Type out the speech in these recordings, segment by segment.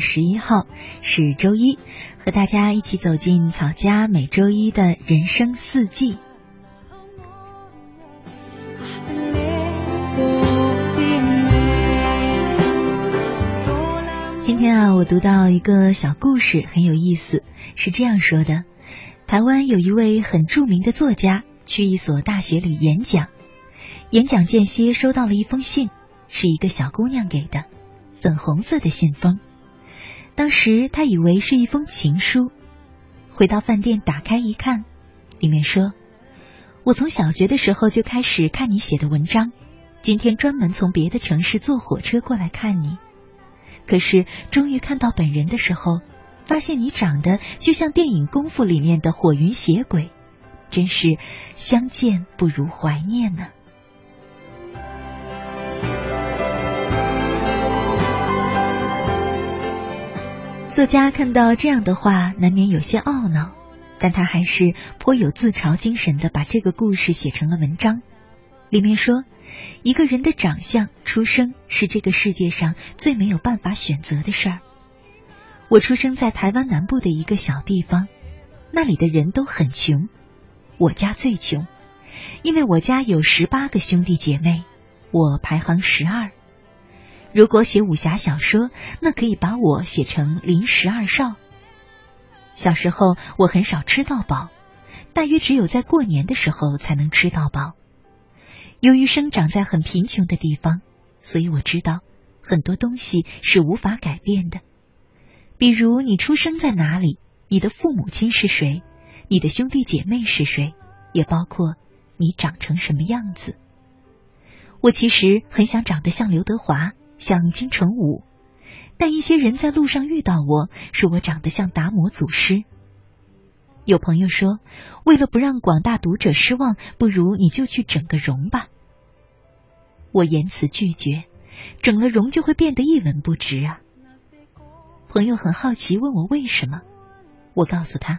十一号，是周一，和大家一起走进草家每周一的人生四季。今天啊，我读到一个小故事，很有意思，是这样说的：台湾有一位很著名的作家去一所大学里演讲，演讲间歇收到了一封信。是一个小姑娘给的，粉红色的信封。当时他以为是一封情书，回到饭店打开一看，里面说：“我从小学的时候就开始看你写的文章，今天专门从别的城市坐火车过来看你。可是终于看到本人的时候，发现你长得就像电影《功夫》里面的火云邪鬼，真是相见不如怀念呢。”作家看到这样的话，难免有些懊恼，但他还是颇有自嘲精神的，把这个故事写成了文章。里面说，一个人的长相、出生是这个世界上最没有办法选择的事儿。我出生在台湾南部的一个小地方，那里的人都很穷，我家最穷，因为我家有十八个兄弟姐妹，我排行十二。如果写武侠小说，那可以把我写成林十二少。小时候我很少吃到饱，大约只有在过年的时候才能吃到饱。由于生长在很贫穷的地方，所以我知道很多东西是无法改变的。比如你出生在哪里，你的父母亲是谁，你的兄弟姐妹是谁，也包括你长成什么样子。我其实很想长得像刘德华。像金城武，但一些人在路上遇到我说我长得像达摩祖师。有朋友说，为了不让广大读者失望，不如你就去整个容吧。我言辞拒绝，整了容就会变得一文不值啊。朋友很好奇，问我为什么。我告诉他，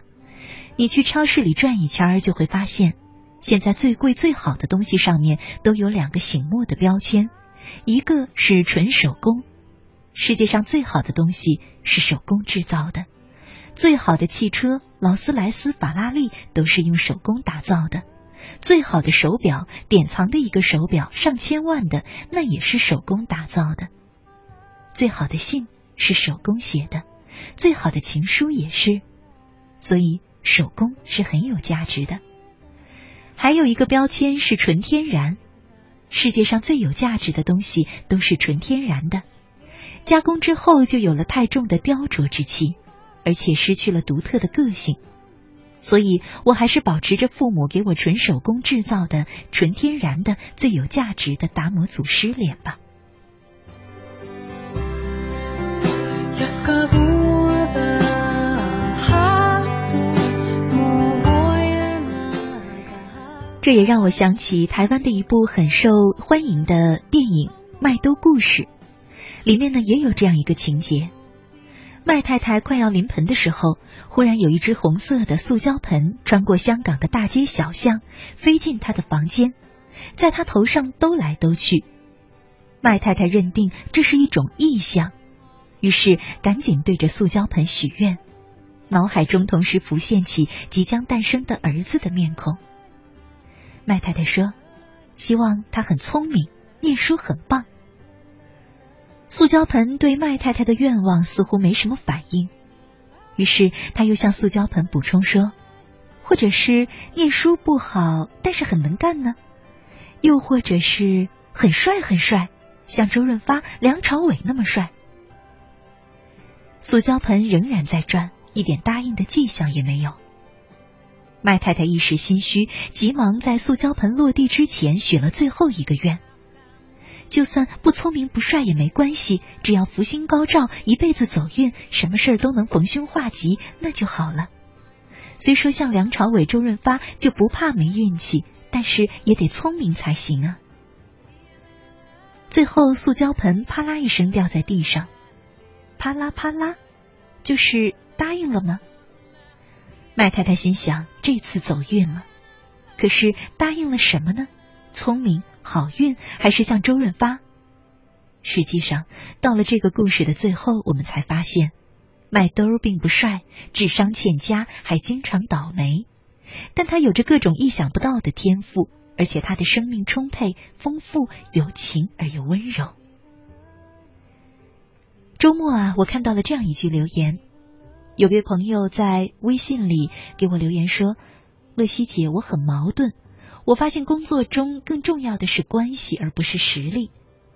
你去超市里转一圈，就会发现，现在最贵最好的东西上面都有两个醒目的标签。一个是纯手工，世界上最好的东西是手工制造的，最好的汽车劳斯莱斯、法拉利都是用手工打造的，最好的手表典藏的一个手表上千万的那也是手工打造的，最好的信是手工写的，最好的情书也是，所以手工是很有价值的。还有一个标签是纯天然。世界上最有价值的东西都是纯天然的，加工之后就有了太重的雕琢之气，而且失去了独特的个性。所以我还是保持着父母给我纯手工制造的、纯天然的、最有价值的达摩祖师脸吧。这也让我想起台湾的一部很受欢迎的电影《麦兜故事》，里面呢也有这样一个情节：麦太太快要临盆的时候，忽然有一只红色的塑胶盆穿过香港的大街小巷，飞进她的房间，在她头上兜来兜去。麦太太认定这是一种异象，于是赶紧对着塑胶盆许愿，脑海中同时浮现起即将诞生的儿子的面孔。麦太太说：“希望他很聪明，念书很棒。”塑胶盆对麦太太的愿望似乎没什么反应，于是他又向塑胶盆补充说：“或者是念书不好，但是很能干呢？又或者是很帅很帅，像周润发、梁朝伟那么帅。”塑胶盆仍然在转，一点答应的迹象也没有。麦太太一时心虚，急忙在塑胶盆落地之前许了最后一个愿：就算不聪明不帅也没关系，只要福星高照，一辈子走运，什么事儿都能逢凶化吉，那就好了。虽说像梁朝伟、周润发就不怕没运气，但是也得聪明才行啊。最后，塑胶盆啪啦一声掉在地上，啪啦啪啦，就是答应了吗？麦太太心想：这次走运了，可是答应了什么呢？聪明、好运，还是像周润发？实际上，到了这个故事的最后，我们才发现，麦兜并不帅，智商欠佳，还经常倒霉。但他有着各种意想不到的天赋，而且他的生命充沛、丰富、有情而又温柔。周末啊，我看到了这样一句留言。有位朋友在微信里给我留言说：“乐西姐，我很矛盾。我发现工作中更重要的是关系，而不是实力。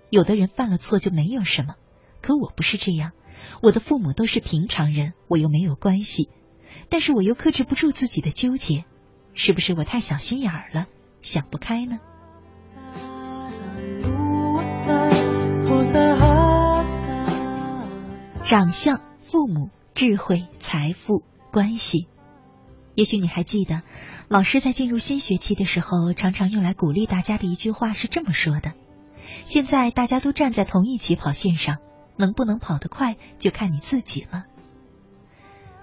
有的人犯了错就没有什么，可我不是这样。我的父母都是平常人，我又没有关系，但是我又克制不住自己的纠结，是不是我太小心眼儿了，想不开呢？”长相，父母。智慧、财富、关系，也许你还记得，老师在进入新学期的时候，常常用来鼓励大家的一句话是这么说的：“现在大家都站在同一起跑线上，能不能跑得快，就看你自己了。”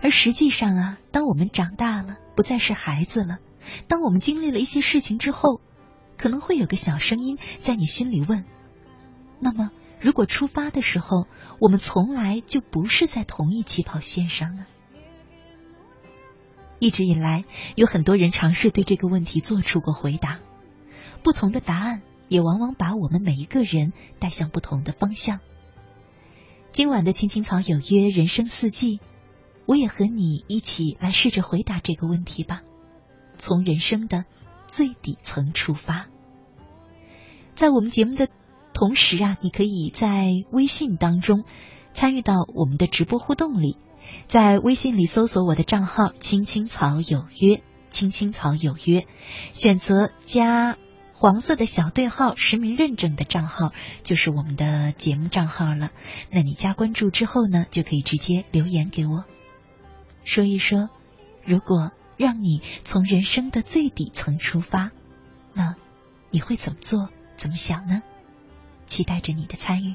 而实际上啊，当我们长大了，不再是孩子了，当我们经历了一些事情之后，可能会有个小声音在你心里问：“那么？”如果出发的时候，我们从来就不是在同一起跑线上呢？一直以来，有很多人尝试对这个问题做出过回答，不同的答案也往往把我们每一个人带向不同的方向。今晚的青青草有约，人生四季，我也和你一起来试着回答这个问题吧，从人生的最底层出发，在我们节目的。同时啊，你可以在微信当中参与到我们的直播互动里，在微信里搜索我的账号“青青草有约”，“青青草有约”，选择加黄色的小对号，实名认证的账号就是我们的节目账号了。那你加关注之后呢，就可以直接留言给我，说一说，如果让你从人生的最底层出发，那你会怎么做？怎么想呢？期待着你的参与。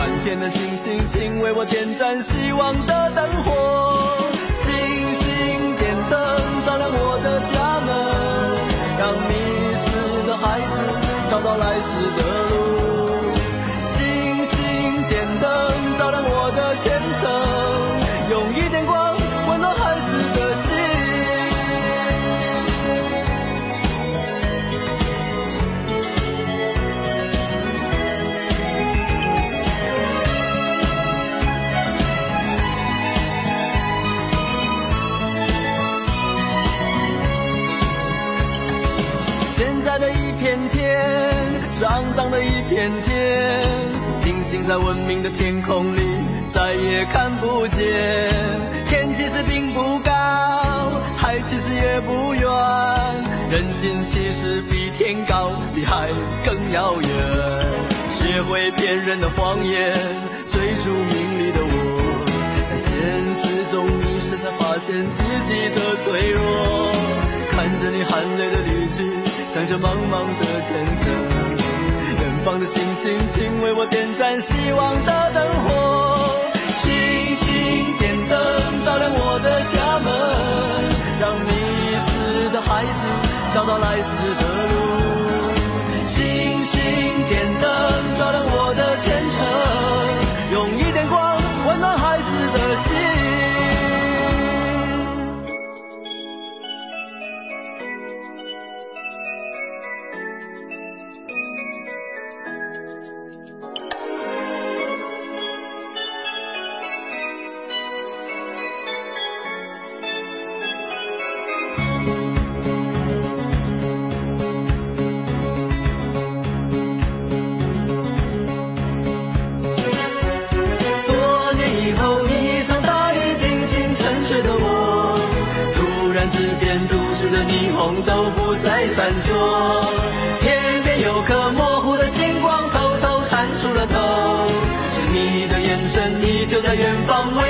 满天的星星，请为我点燃希望的灯火。星星点灯，照亮我的家门，让迷失的孩子找到来时的脏的一片天，星星在文明的天空里再也看不见。天其实并不高，海其实也不远，人心其实比天高，比海更遥远。学会骗人的谎言，追逐名利的我，在现实中迷失，才发现自己的脆弱。看着你含泪的离去，想着茫茫的前程。远方的星星，请为我点燃希望的灯火。星星点灯，照亮我就在远方为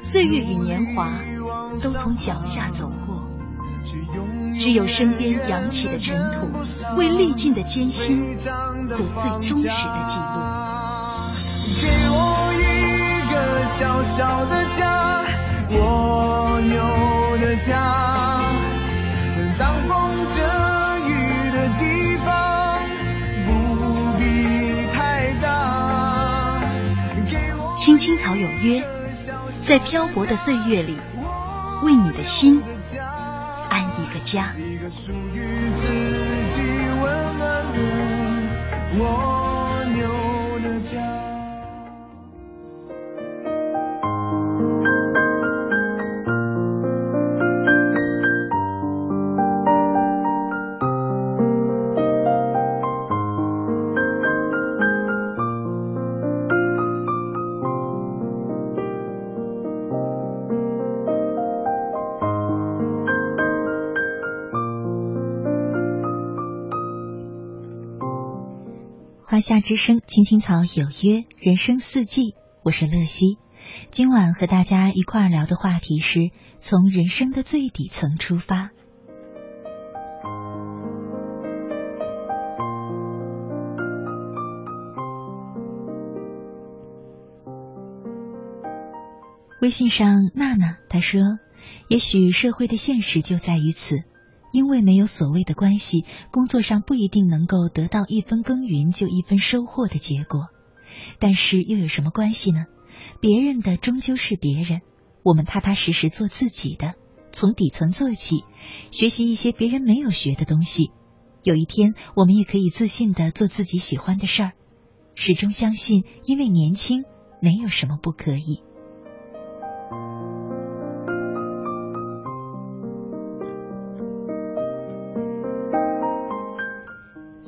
岁月与年华都从脚下走过，只有身边扬起的尘土，为历尽的艰辛做最忠实的记录。给我一个小小的家，蜗牛的家，当风遮雨的地方，不必太大。青青草有约。在漂泊的岁月里，为你的心安一个家。夏之声，青青草有约，人生四季，我是乐西。今晚和大家一块儿聊的话题是从人生的最底层出发。微信上娜娜她说：“也许社会的现实就在于此。”因为没有所谓的关系，工作上不一定能够得到一分耕耘就一分收获的结果。但是又有什么关系呢？别人的终究是别人，我们踏踏实实做自己的，从底层做起，学习一些别人没有学的东西。有一天，我们也可以自信的做自己喜欢的事儿。始终相信，因为年轻，没有什么不可以。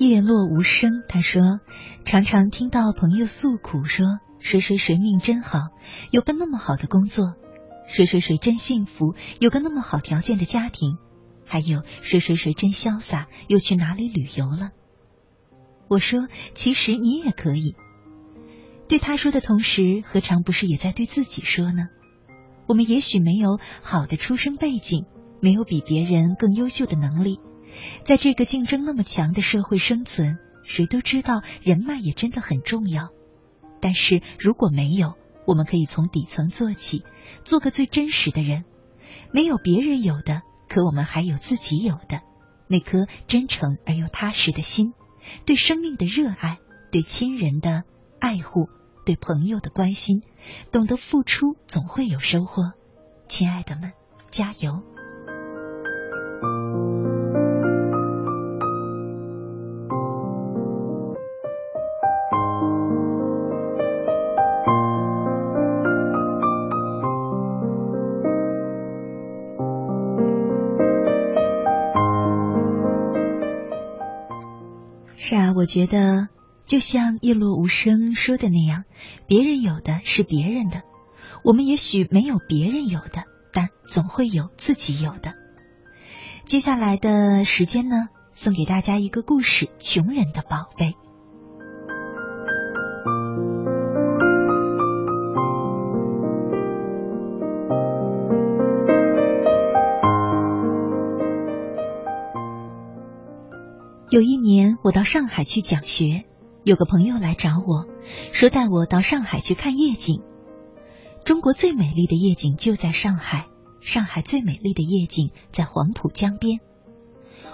叶落无声。他说：“常常听到朋友诉苦，说谁谁谁命真好，有个那么好的工作；谁谁谁真幸福，有个那么好条件的家庭；还有谁谁谁真潇洒，又去哪里旅游了。”我说：“其实你也可以。”对他说的同时，何尝不是也在对自己说呢？我们也许没有好的出生背景，没有比别人更优秀的能力。在这个竞争那么强的社会生存，谁都知道人脉也真的很重要。但是如果没有，我们可以从底层做起，做个最真实的人。没有别人有的，可我们还有自己有的，那颗真诚而又踏实的心，对生命的热爱，对亲人的爱护，对朋友的关心，懂得付出，总会有收获。亲爱的们，加油！觉得，就像叶落无声说的那样，别人有的是别人的，我们也许没有别人有的，但总会有自己有的。接下来的时间呢，送给大家一个故事：穷人的宝贝。有一年，我到上海去讲学，有个朋友来找我，说带我到上海去看夜景。中国最美丽的夜景就在上海，上海最美丽的夜景在黄浦江边。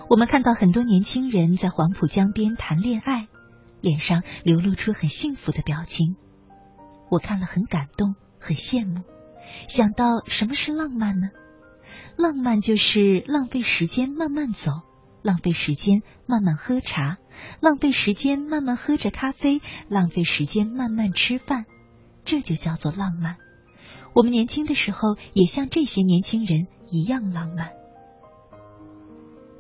我们看到很多年轻人在黄浦江边谈恋爱，脸上流露出很幸福的表情。我看了很感动，很羡慕。想到什么是浪漫呢？浪漫就是浪费时间慢慢走。浪费时间慢慢喝茶，浪费时间慢慢喝着咖啡，浪费时间慢慢吃饭，这就叫做浪漫。我们年轻的时候也像这些年轻人一样浪漫。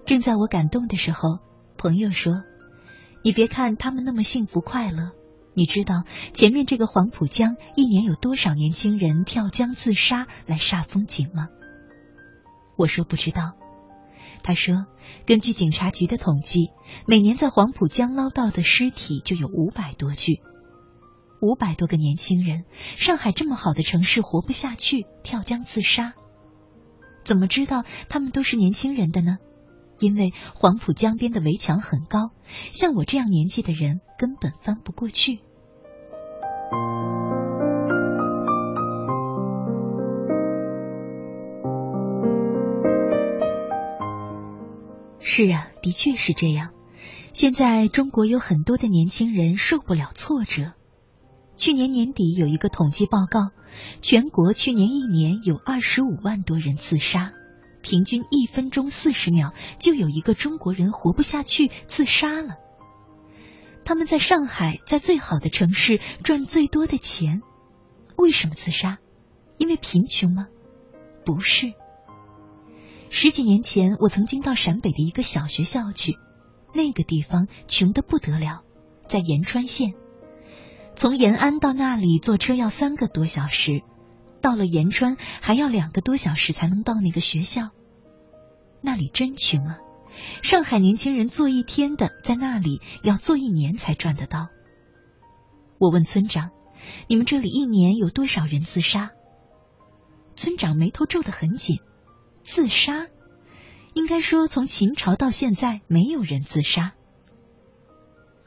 正在我感动的时候，朋友说：“你别看他们那么幸福快乐，你知道前面这个黄浦江一年有多少年轻人跳江自杀来煞风景吗？”我说：“不知道。”他说：“根据警察局的统计，每年在黄浦江捞到的尸体就有五百多具，五百多个年轻人，上海这么好的城市活不下去，跳江自杀。怎么知道他们都是年轻人的呢？因为黄浦江边的围墙很高，像我这样年纪的人根本翻不过去。”是啊，的确是这样。现在中国有很多的年轻人受不了挫折。去年年底有一个统计报告，全国去年一年有二十五万多人自杀，平均一分钟四十秒就有一个中国人活不下去自杀了。他们在上海，在最好的城市赚最多的钱，为什么自杀？因为贫穷吗？不是。十几年前，我曾经到陕北的一个小学校去，那个地方穷得不得了，在延川县。从延安到那里坐车要三个多小时，到了延川还要两个多小时才能到那个学校。那里真穷啊！上海年轻人做一天的，在那里要做一年才赚得到。我问村长：“你们这里一年有多少人自杀？”村长眉头皱得很紧。自杀？应该说，从秦朝到现在，没有人自杀。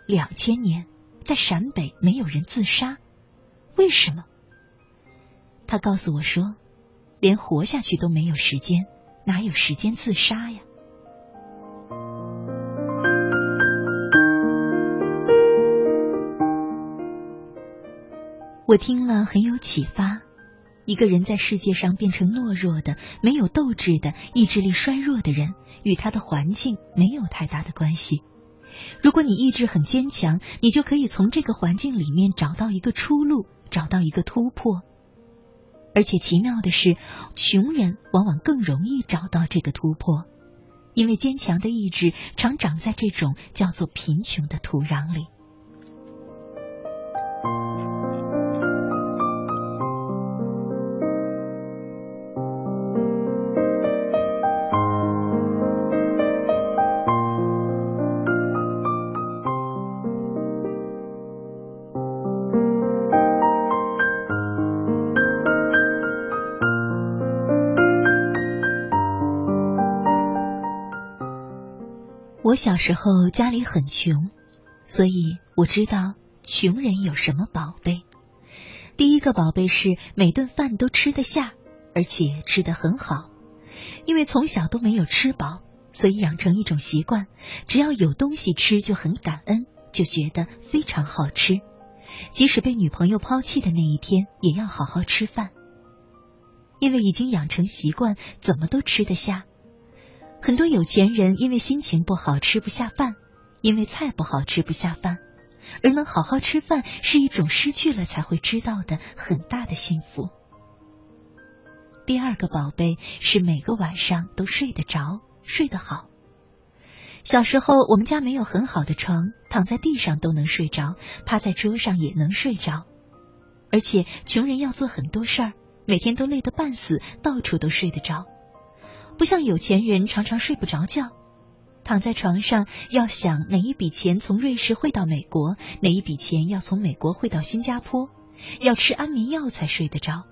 两千年，在陕北没有人自杀，为什么？他告诉我说，连活下去都没有时间，哪有时间自杀呀？我听了很有启发。一个人在世界上变成懦弱的、没有斗志的、意志力衰弱的人，与他的环境没有太大的关系。如果你意志很坚强，你就可以从这个环境里面找到一个出路，找到一个突破。而且奇妙的是，穷人往往更容易找到这个突破，因为坚强的意志常长在这种叫做贫穷的土壤里。我小时候家里很穷，所以我知道穷人有什么宝贝。第一个宝贝是每顿饭都吃得下，而且吃得很好。因为从小都没有吃饱，所以养成一种习惯：只要有东西吃就很感恩，就觉得非常好吃。即使被女朋友抛弃的那一天，也要好好吃饭。因为已经养成习惯，怎么都吃得下。很多有钱人因为心情不好吃不下饭，因为菜不好吃不下饭，而能好好吃饭是一种失去了才会知道的很大的幸福。第二个宝贝是每个晚上都睡得着，睡得好。小时候我们家没有很好的床，躺在地上都能睡着，趴在桌上也能睡着。而且穷人要做很多事儿，每天都累得半死，到处都睡得着。不像有钱人常常睡不着觉，躺在床上要想哪一笔钱从瑞士汇到美国，哪一笔钱要从美国汇到新加坡，要吃安眠药才睡得着。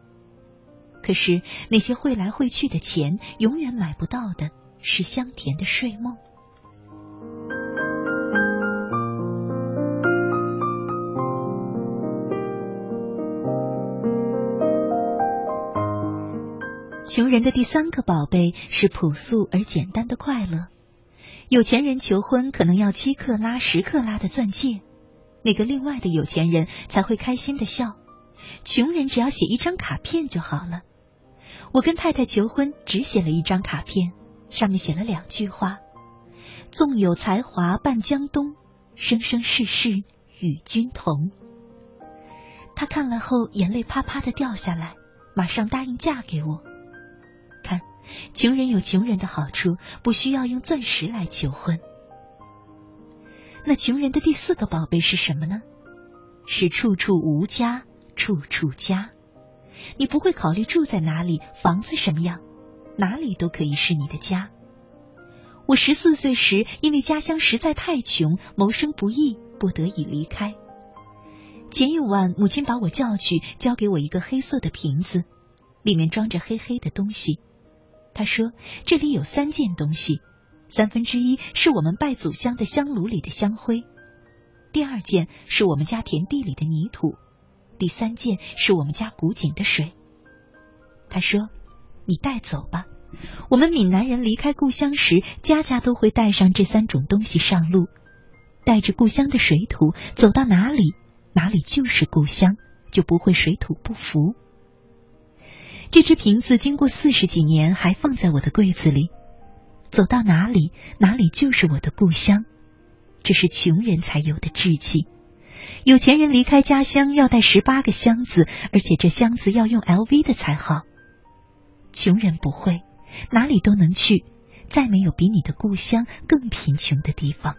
可是那些汇来汇去的钱，永远买不到的是香甜的睡梦。穷人的第三个宝贝是朴素而简单的快乐。有钱人求婚可能要七克拉、十克拉的钻戒，那个另外的有钱人才会开心的笑。穷人只要写一张卡片就好了。我跟太太求婚只写了一张卡片，上面写了两句话：“纵有才华伴江东，生生世世与君同。”她看了后眼泪啪啪的掉下来，马上答应嫁给我。穷人有穷人的好处，不需要用钻石来求婚。那穷人的第四个宝贝是什么呢？是处处无家，处处家。你不会考虑住在哪里，房子什么样，哪里都可以是你的家。我十四岁时，因为家乡实在太穷，谋生不易，不得已离开。前一晚，母亲把我叫去，交给我一个黑色的瓶子，里面装着黑黑的东西。他说：“这里有三件东西，三分之一是我们拜祖香的香炉里的香灰，第二件是我们家田地里的泥土，第三件是我们家古井的水。”他说：“你带走吧。我们闽南人离开故乡时，家家都会带上这三种东西上路，带着故乡的水土，走到哪里，哪里就是故乡，就不会水土不服。”这只瓶子经过四十几年还放在我的柜子里，走到哪里哪里就是我的故乡，这是穷人才有的志气。有钱人离开家乡要带十八个箱子，而且这箱子要用 LV 的才好。穷人不会，哪里都能去，再没有比你的故乡更贫穷的地方。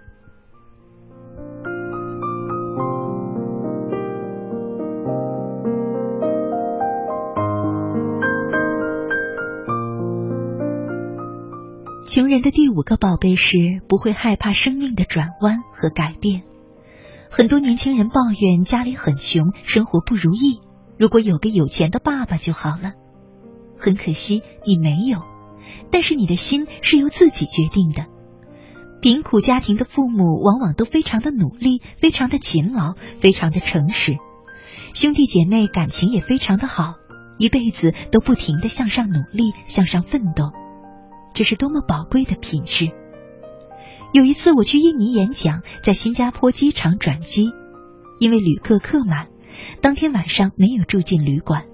穷人的第五个宝贝是不会害怕生命的转弯和改变。很多年轻人抱怨家里很穷，生活不如意，如果有个有钱的爸爸就好了。很可惜你没有，但是你的心是由自己决定的。贫苦家庭的父母往往都非常的努力，非常的勤劳，非常的诚实，兄弟姐妹感情也非常的好，一辈子都不停的向上努力，向上奋斗，这是多么宝贵的品质。有一次我去印尼演讲，在新加坡机场转机，因为旅客客满，当天晚上没有住进旅馆。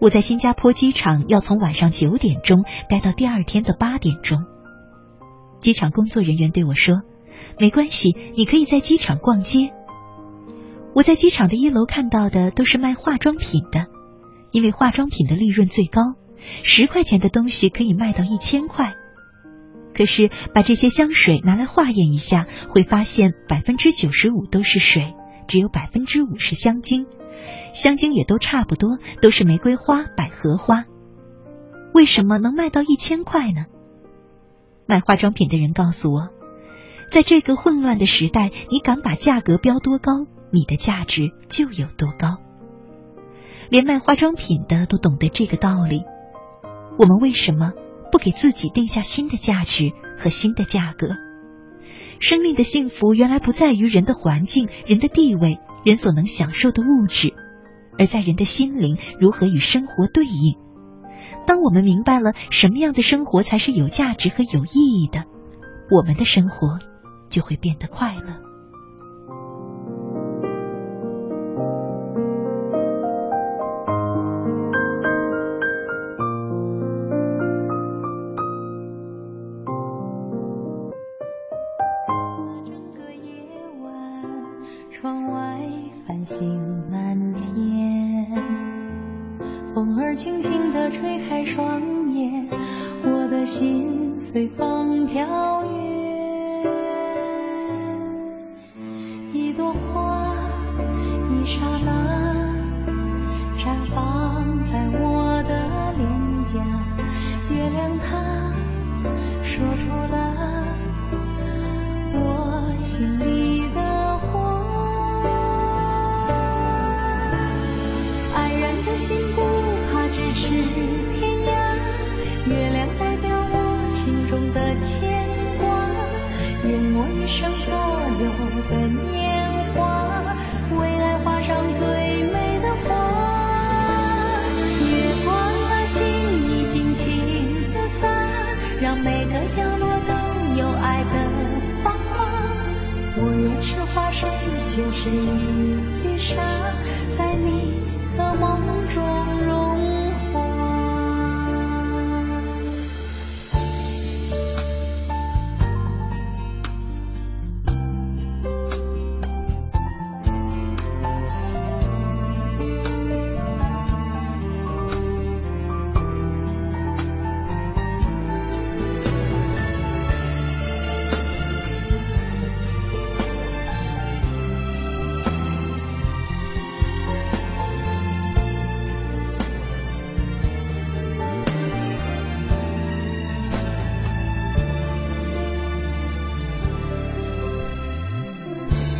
我在新加坡机场要从晚上九点钟待到第二天的八点钟。机场工作人员对我说：“没关系，你可以在机场逛街。”我在机场的一楼看到的都是卖化妆品的，因为化妆品的利润最高，十块钱的东西可以卖到一千块。可是把这些香水拿来化验一下，会发现百分之九十五都是水，只有百分之五是香精，香精也都差不多，都是玫瑰花、百合花。为什么能卖到一千块呢？卖化妆品的人告诉我，在这个混乱的时代，你敢把价格标多高，你的价值就有多高。连卖化妆品的都懂得这个道理。我们为什么不给自己定下新的价值和新的价格？生命的幸福原来不在于人的环境、人的地位、人所能享受的物质，而在人的心灵如何与生活对应。当我们明白了什么样的生活才是有价值和有意义的，我们的生活就会变得快乐。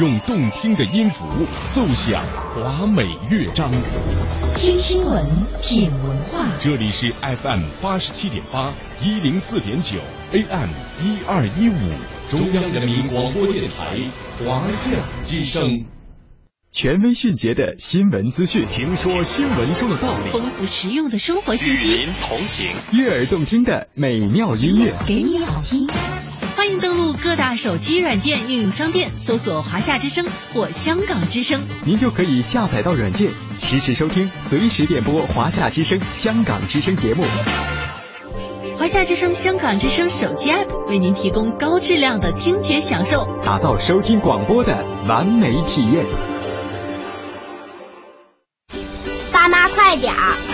用动听的音符奏响华美乐章。听新闻，品文化。这里是 FM 八十七点八，一零四点九，AM 一二一五，中央人民广播电台华夏之声。权威迅捷的新闻资讯，听说新闻中的道理，丰富实用的生活信息，与您同行，悦耳动听的美妙音乐，给你好听。欢迎登录各大手机软件应用商店，搜索“华夏之声”或“香港之声”，您就可以下载到软件，实时收听，随时点播华夏之声、香港之声节目。华夏之声、香港之声手机 App 为您提供高质量的听觉享受，打造收听广播的完美体验。爸妈，快点儿！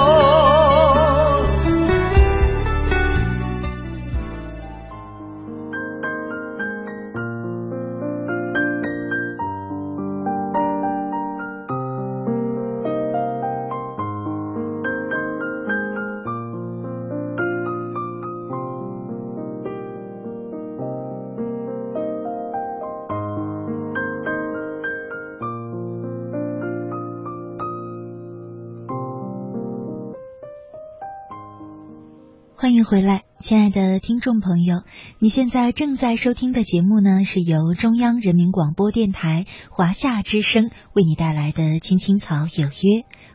亲爱的听众朋友，你现在正在收听的节目呢，是由中央人民广播电台华夏之声为你带来的《青青草有约》，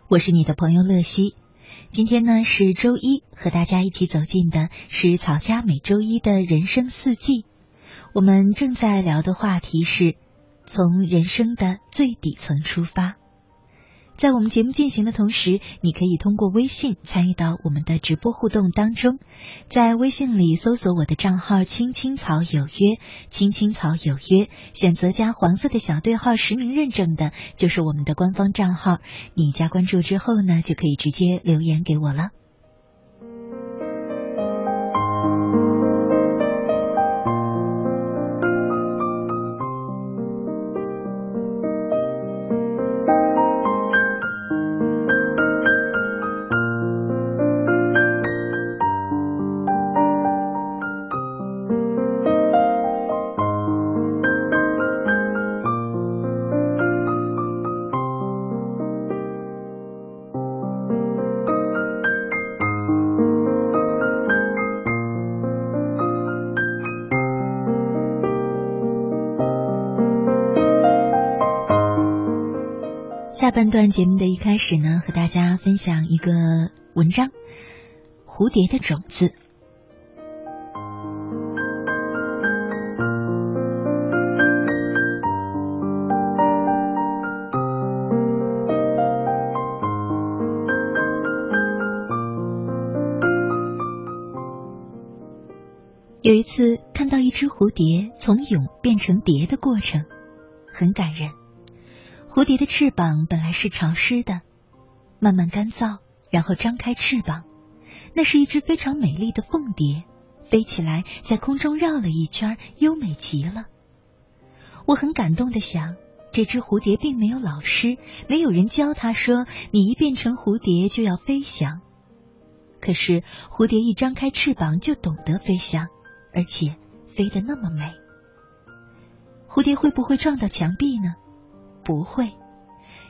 我是你的朋友乐西。今天呢是周一，和大家一起走进的是草家每周一的人生四季。我们正在聊的话题是从人生的最底层出发。在我们节目进行的同时，你可以通过微信参与到我们的直播互动当中。在微信里搜索我的账号“青青草有约”，“青青草有约”，选择加黄色的小对号实名认证的，就是我们的官方账号。你加关注之后呢，就可以直接留言给我了。半段节目的一开始呢，和大家分享一个文章《蝴蝶的种子》。有一次看到一只蝴蝶从蛹变成蝶的过程，很感人。蝴蝶的翅膀本来是潮湿的，慢慢干燥，然后张开翅膀。那是一只非常美丽的凤蝶，飞起来在空中绕了一圈，优美极了。我很感动的想，这只蝴蝶并没有老师，没有人教它说你一变成蝴蝶就要飞翔。可是蝴蝶一张开翅膀就懂得飞翔。而且飞得那么美，蝴蝶会不会撞到墙壁呢？不会。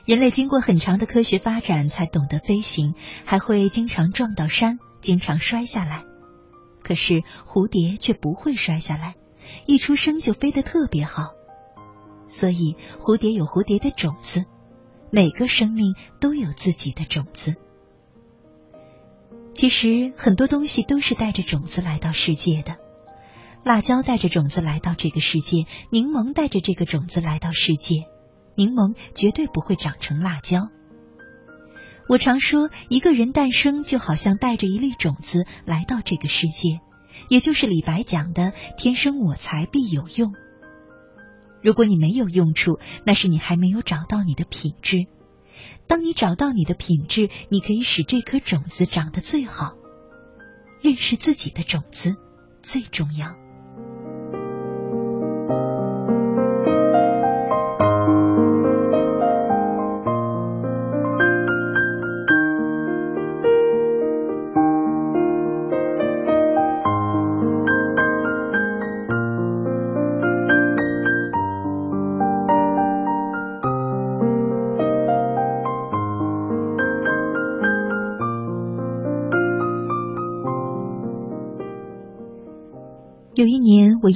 人类经过很长的科学发展才懂得飞行，还会经常撞到山，经常摔下来。可是蝴蝶却不会摔下来，一出生就飞得特别好。所以蝴蝶有蝴蝶的种子，每个生命都有自己的种子。其实很多东西都是带着种子来到世界的。辣椒带着种子来到这个世界，柠檬带着这个种子来到世界，柠檬绝对不会长成辣椒。我常说，一个人诞生就好像带着一粒种子来到这个世界，也就是李白讲的“天生我材必有用”。如果你没有用处，那是你还没有找到你的品质。当你找到你的品质，你可以使这颗种子长得最好。认识自己的种子最重要。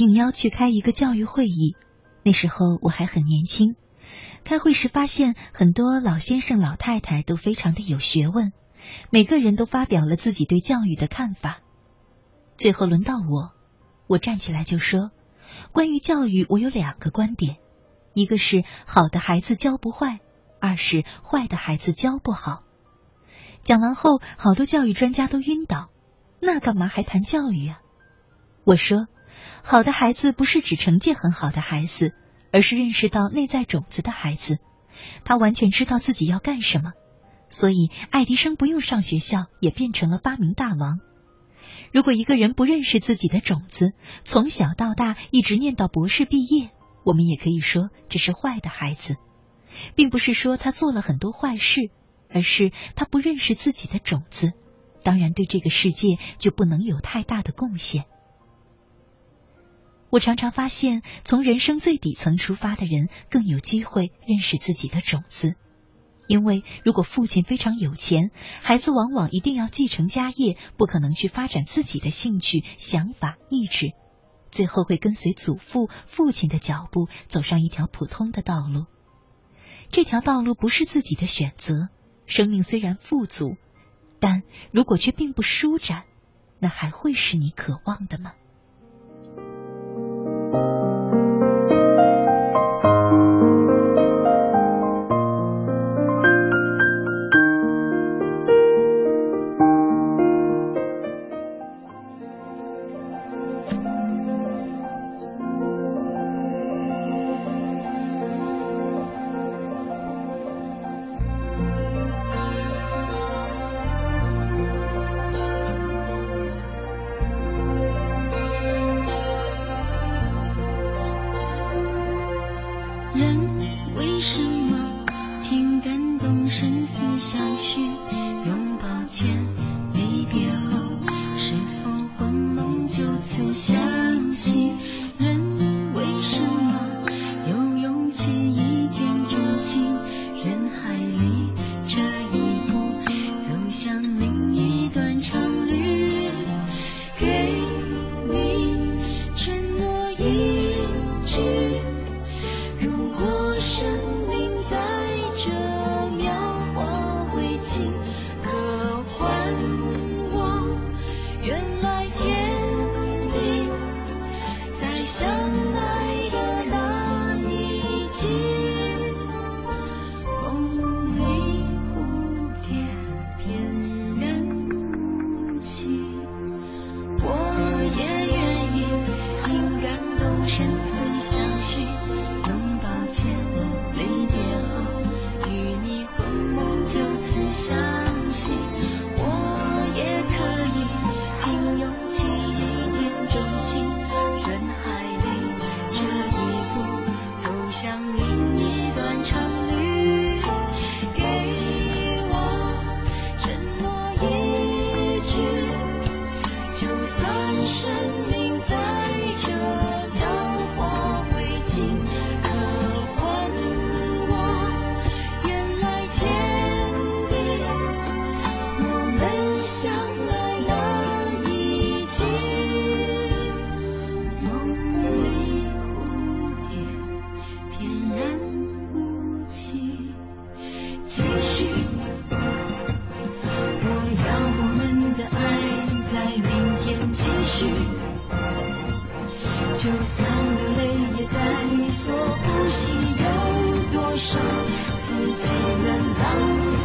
应邀去开一个教育会议。那时候我还很年轻。开会时发现，很多老先生、老太太都非常的有学问，每个人都发表了自己对教育的看法。最后轮到我，我站起来就说：“关于教育，我有两个观点，一个是好的孩子教不坏，二是坏的孩子教不好。”讲完后，好多教育专家都晕倒。那干嘛还谈教育啊？我说，好的孩子不是指成绩很好的孩子，而是认识到内在种子的孩子。他完全知道自己要干什么，所以爱迪生不用上学校也变成了发明大王。如果一个人不认识自己的种子，从小到大一直念到博士毕业，我们也可以说这是坏的孩子，并不是说他做了很多坏事，而是他不认识自己的种子，当然对这个世界就不能有太大的贡献。我常常发现，从人生最底层出发的人更有机会认识自己的种子，因为如果父亲非常有钱，孩子往往一定要继承家业，不可能去发展自己的兴趣、想法、意志，最后会跟随祖父、父亲的脚步走上一条普通的道路。这条道路不是自己的选择，生命虽然富足，但如果却并不舒展，那还会是你渴望的吗？如果生死相许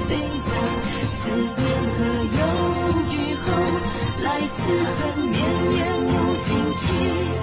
飞在思念和忧郁，后来此恨绵绵无尽期。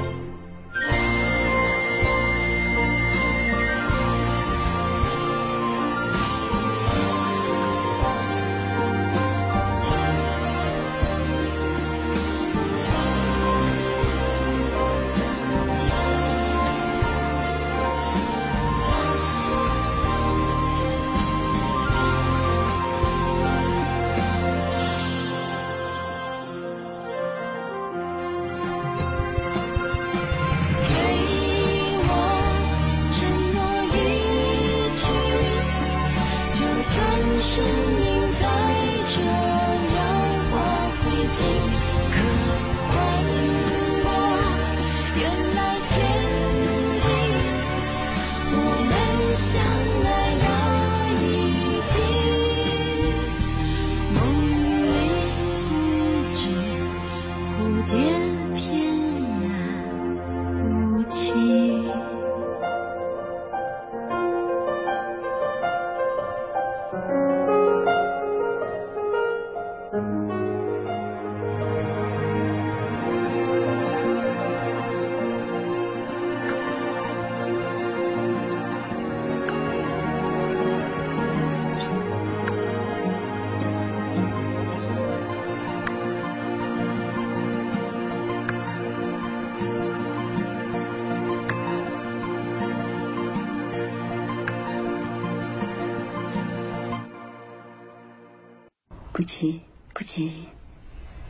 不急不急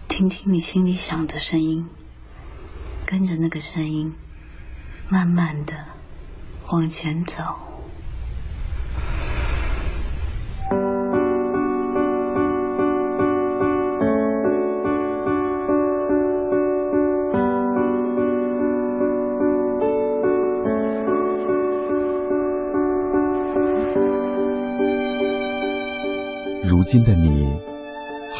听听你心里想的声音，跟着那个声音，慢慢的往前走。如今的你，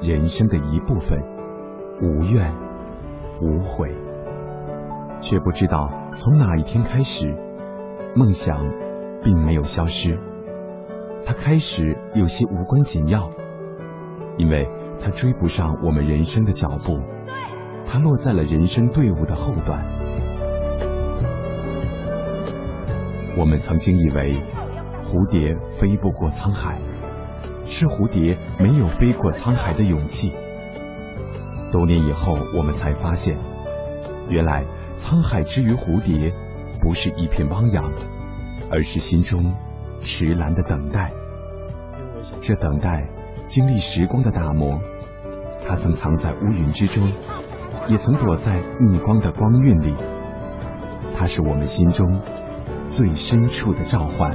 人生的一部分。无怨。无悔，却不知道从哪一天开始，梦想并没有消失，它开始有些无关紧要，因为它追不上我们人生的脚步，它落在了人生队伍的后段。我们曾经以为蝴蝶飞不过沧海，是蝴蝶没有飞过沧海的勇气。多年以后，我们才发现，原来沧海之于蝴蝶，不是一片汪洋，而是心中迟蓝的等待。这等待经历时光的打磨，它曾藏在乌云之中，也曾躲在逆光的光晕里。它是我们心中最深处的召唤。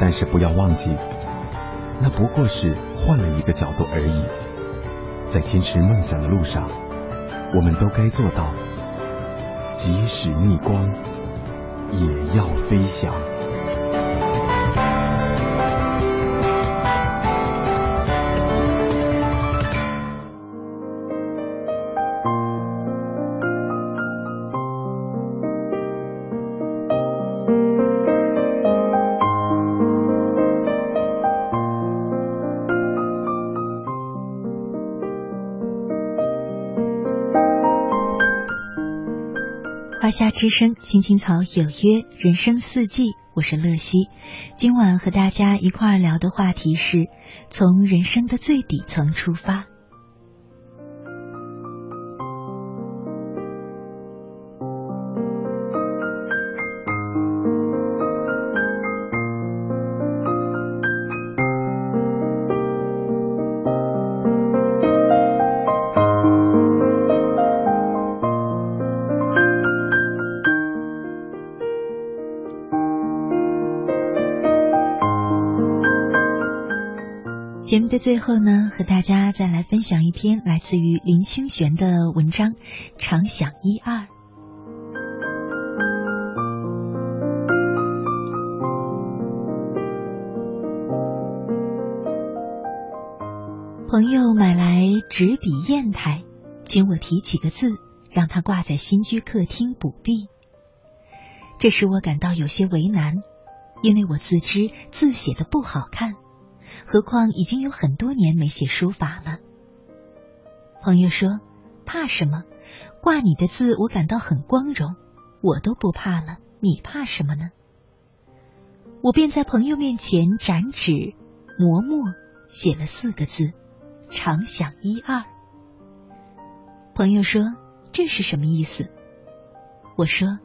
但是不要忘记，那不过是换了一个角度而已。在坚持梦想的路上，我们都该做到，即使逆光，也要飞翔。之声，青青草有约，人生四季，我是乐西。今晚和大家一块儿聊的话题是从人生的最底层出发。最后呢，和大家再来分享一篇来自于林清玄的文章《常想一二》。朋友买来纸笔砚台，请我提几个字，让他挂在新居客厅补壁。这使我感到有些为难，因为我自知字写的不好看。何况已经有很多年没写书法了。朋友说：“怕什么？挂你的字，我感到很光荣。我都不怕了，你怕什么呢？”我便在朋友面前展纸磨墨，写了四个字：“常想一二。”朋友说：“这是什么意思？”我说：“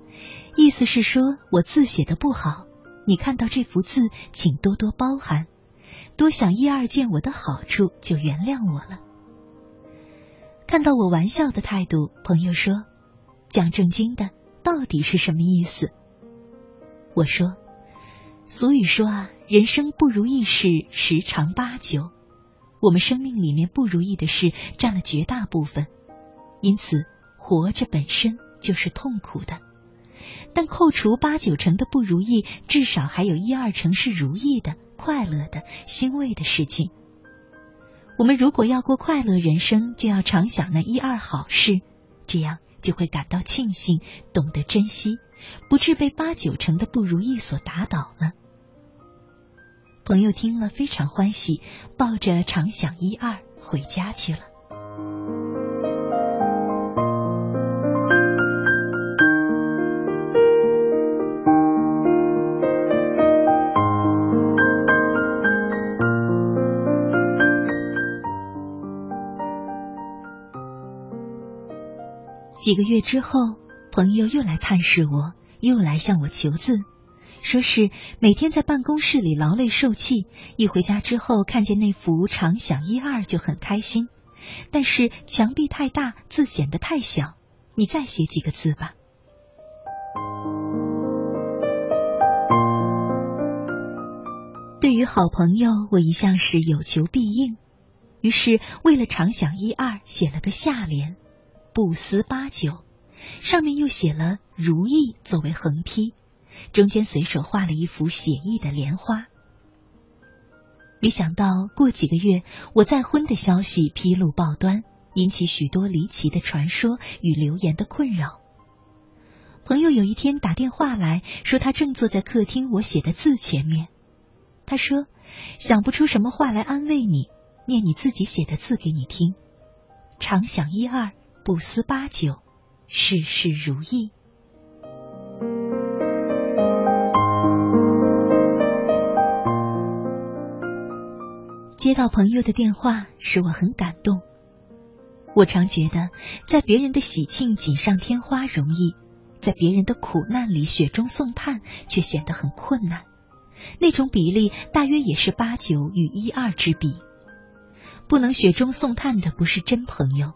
意思是说我字写的不好，你看到这幅字，请多多包涵。”多想一二件我的好处，就原谅我了。看到我玩笑的态度，朋友说：“讲正经的，到底是什么意思？”我说：“俗语说啊，人生不如意事十常八九，我们生命里面不如意的事占了绝大部分，因此活着本身就是痛苦的。但扣除八九成的不如意，至少还有一二成是如意的。”快乐的、欣慰的事情。我们如果要过快乐人生，就要常想那一二好事，这样就会感到庆幸，懂得珍惜，不致被八九成的不如意所打倒了。朋友听了非常欢喜，抱着常想一二回家去了。几个月之后，朋友又来探视我，又来向我求字，说是每天在办公室里劳累受气，一回家之后看见那幅常想一二就很开心，但是墙壁太大，字显得太小，你再写几个字吧。对于好朋友，我一向是有求必应，于是为了常想一二，写了个下联。不思八九，上面又写了“如意”作为横批，中间随手画了一幅写意的莲花。没想到过几个月，我再婚的消息披露报端，引起许多离奇的传说与流言的困扰。朋友有一天打电话来说，他正坐在客厅我写的字前面。他说：“想不出什么话来安慰你，念你自己写的字给你听。”常想一二。不思八九，事事如意。接到朋友的电话，使我很感动。我常觉得，在别人的喜庆锦上添花容易，在别人的苦难里雪中送炭却显得很困难。那种比例大约也是八九与一二之比。不能雪中送炭的，不是真朋友。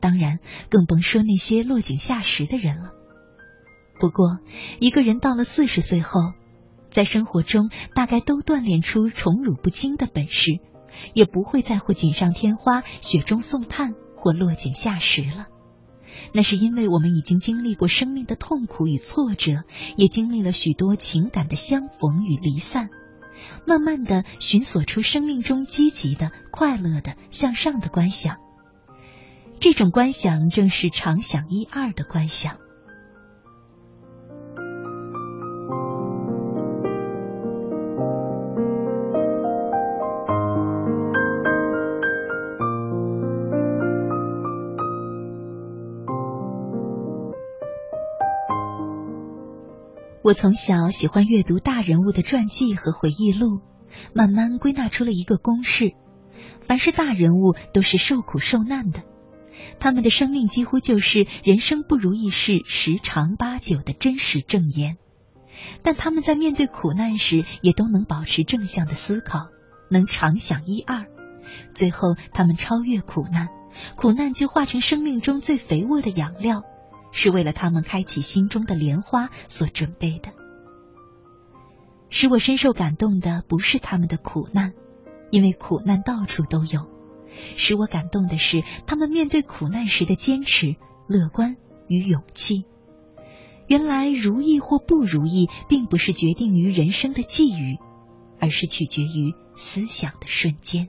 当然，更甭说那些落井下石的人了。不过，一个人到了四十岁后，在生活中大概都锻炼出宠辱不惊的本事，也不会在乎锦上添花、雪中送炭或落井下石了。那是因为我们已经经历过生命的痛苦与挫折，也经历了许多情感的相逢与离散，慢慢的寻索出生命中积极的、快乐的、向上的观想。这种观想正是常想一二的观想。我从小喜欢阅读大人物的传记和回忆录，慢慢归纳出了一个公式：凡是大人物都是受苦受难的，他们的生命几乎就是人生不如意事十常八九的真实证言。但他们在面对苦难时，也都能保持正向的思考，能常想一二，最后他们超越苦难，苦难就化成生命中最肥沃的养料。是为了他们开启心中的莲花所准备的。使我深受感动的不是他们的苦难，因为苦难到处都有；使我感动的是他们面对苦难时的坚持、乐观与勇气。原来如意或不如意，并不是决定于人生的际遇，而是取决于思想的瞬间。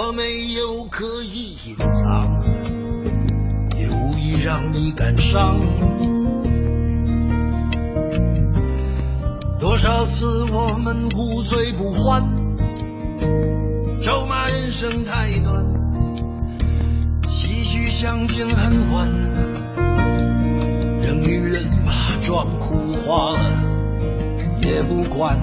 我没有刻意隐藏，也无意让你感伤。多少次我们不醉不欢，咒骂人生太短。唏嘘相见恨晚，让女人把妆哭花了也不管。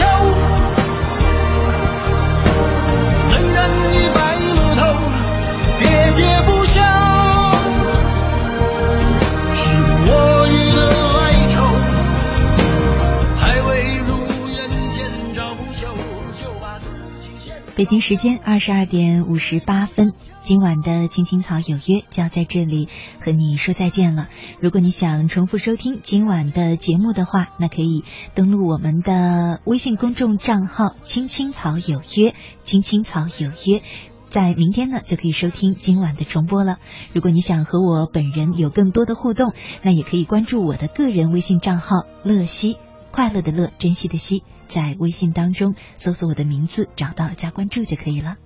北京时间二十二点五十八分，今晚的《青青草有约》就要在这里和你说再见了。如果你想重复收听今晚的节目的话，那可以登录我们的微信公众账号“青青草有约”，“青青草有约”。在明天呢，就可以收听今晚的重播了。如果你想和我本人有更多的互动，那也可以关注我的个人微信账号“乐西”，快乐的乐，珍惜的惜，在微信当中搜索我的名字，找到加关注就可以了。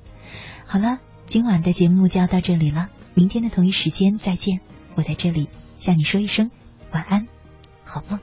好了，今晚的节目就要到这里了，明天的同一时间再见。我在这里向你说一声晚安，好梦。